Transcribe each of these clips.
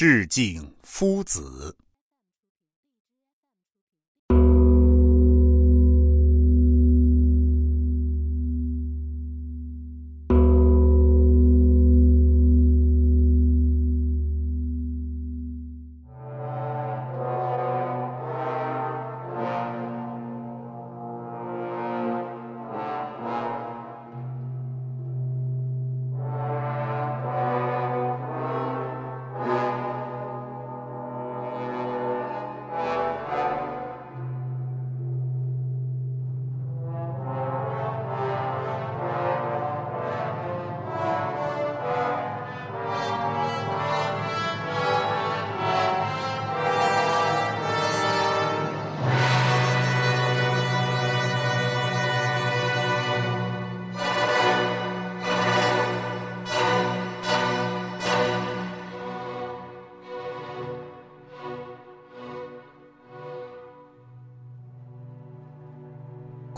致敬夫子。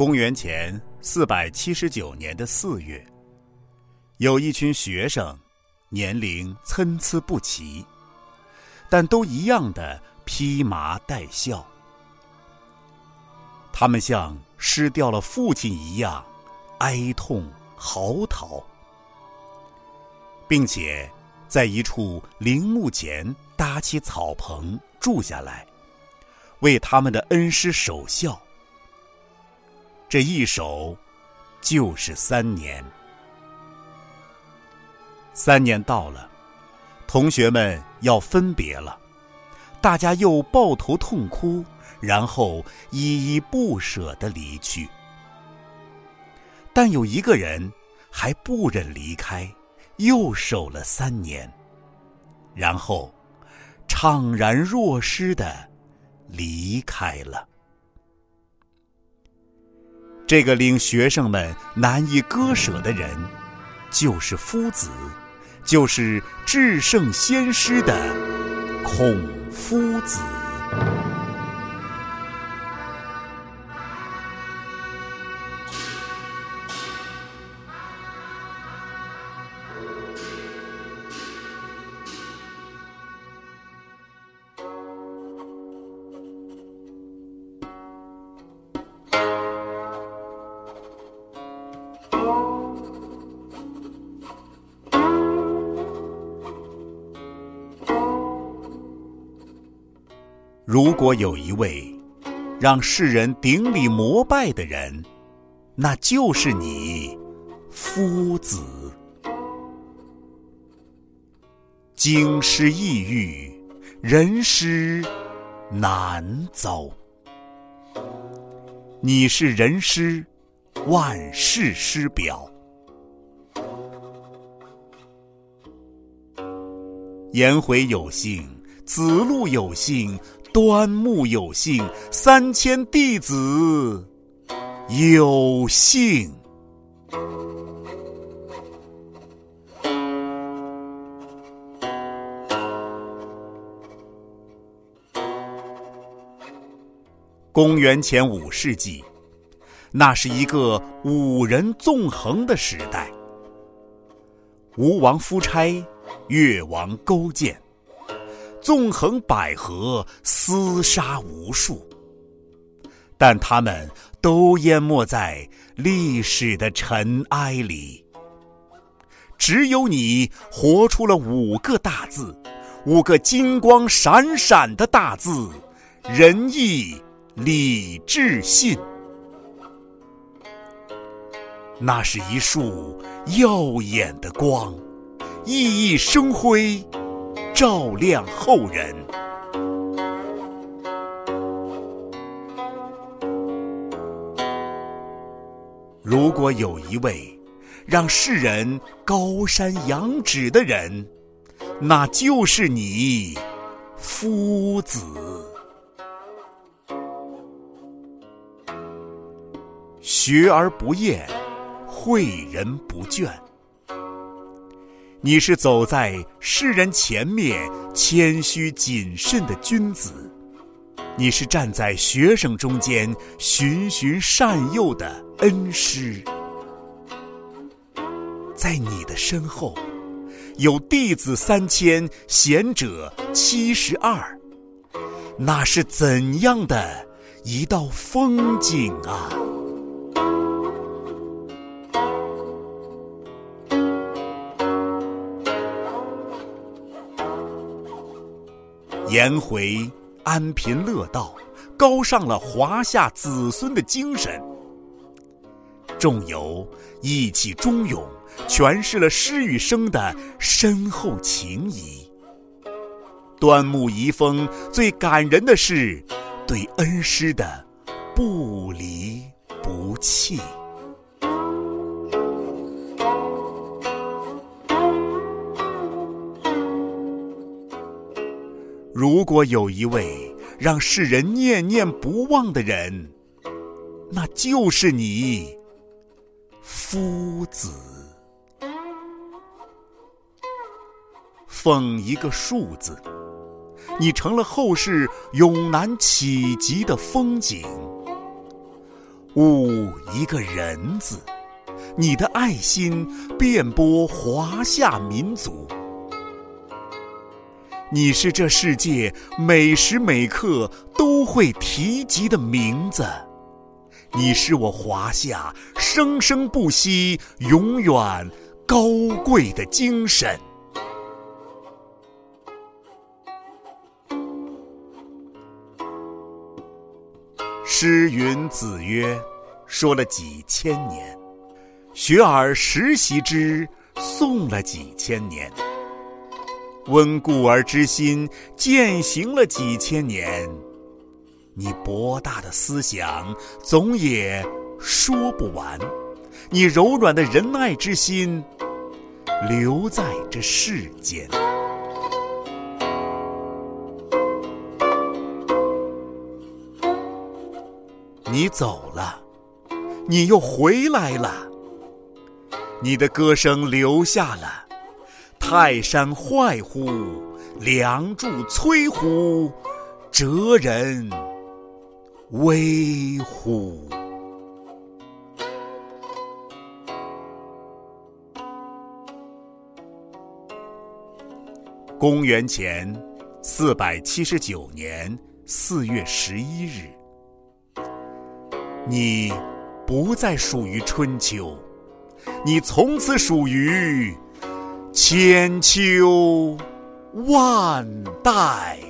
公元前四百七十九年的四月，有一群学生，年龄参差不齐，但都一样的披麻戴孝。他们像失掉了父亲一样，哀痛嚎啕，并且在一处陵墓前搭起草棚住下来，为他们的恩师守孝。这一守，就是三年。三年到了，同学们要分别了，大家又抱头痛哭，然后依依不舍的离去。但有一个人还不忍离开，又守了三年，然后怅然若失的离开了。这个令学生们难以割舍的人，就是夫子，就是至圣先师的孔夫子。如果有一位让世人顶礼膜拜的人，那就是你，夫子。经师异域，人师难遭。你是人师，万世师表。颜回有幸，子路有幸。端木有幸，三千弟子有幸。公元前五世纪，那是一个五人纵横的时代。吴王夫差，越王勾践。纵横捭阖，厮杀无数，但他们都淹没在历史的尘埃里。只有你活出了五个大字，五个金光闪闪的大字：仁义礼智信。那是一束耀眼的光，熠熠生辉。照亮后人。如果有一位让世人高山仰止的人，那就是你，夫子。学而不厌，诲人不倦。你是走在世人前面谦虚谨慎的君子，你是站在学生中间循循善诱的恩师，在你的身后，有弟子三千，贤者七十二。那是怎样的一道风景啊！颜回安贫乐道，高尚了华夏子孙的精神。仲由义气忠勇，诠释了诗与生的深厚情谊。端木遗风最感人的是对恩师的不离不弃。如果有一位让世人念念不忘的人，那就是你，夫子。奉一个数字。你成了后世永难企及的风景。悟一个人字，你的爱心遍播华夏民族。你是这世界每时每刻都会提及的名字，你是我华夏生生不息、永远高贵的精神。诗云：“子曰，说了几千年；学而时习之，诵了几千年。温故而知新，践行了几千年。你博大的思想，总也说不完；你柔软的仁爱之心，留在这世间。”你走了，你又回来了。你的歌声留下了。泰山坏乎？梁柱摧乎？哲人危乎？公元前四百七十九年四月十一日。你不再属于春秋，你从此属于千秋万代。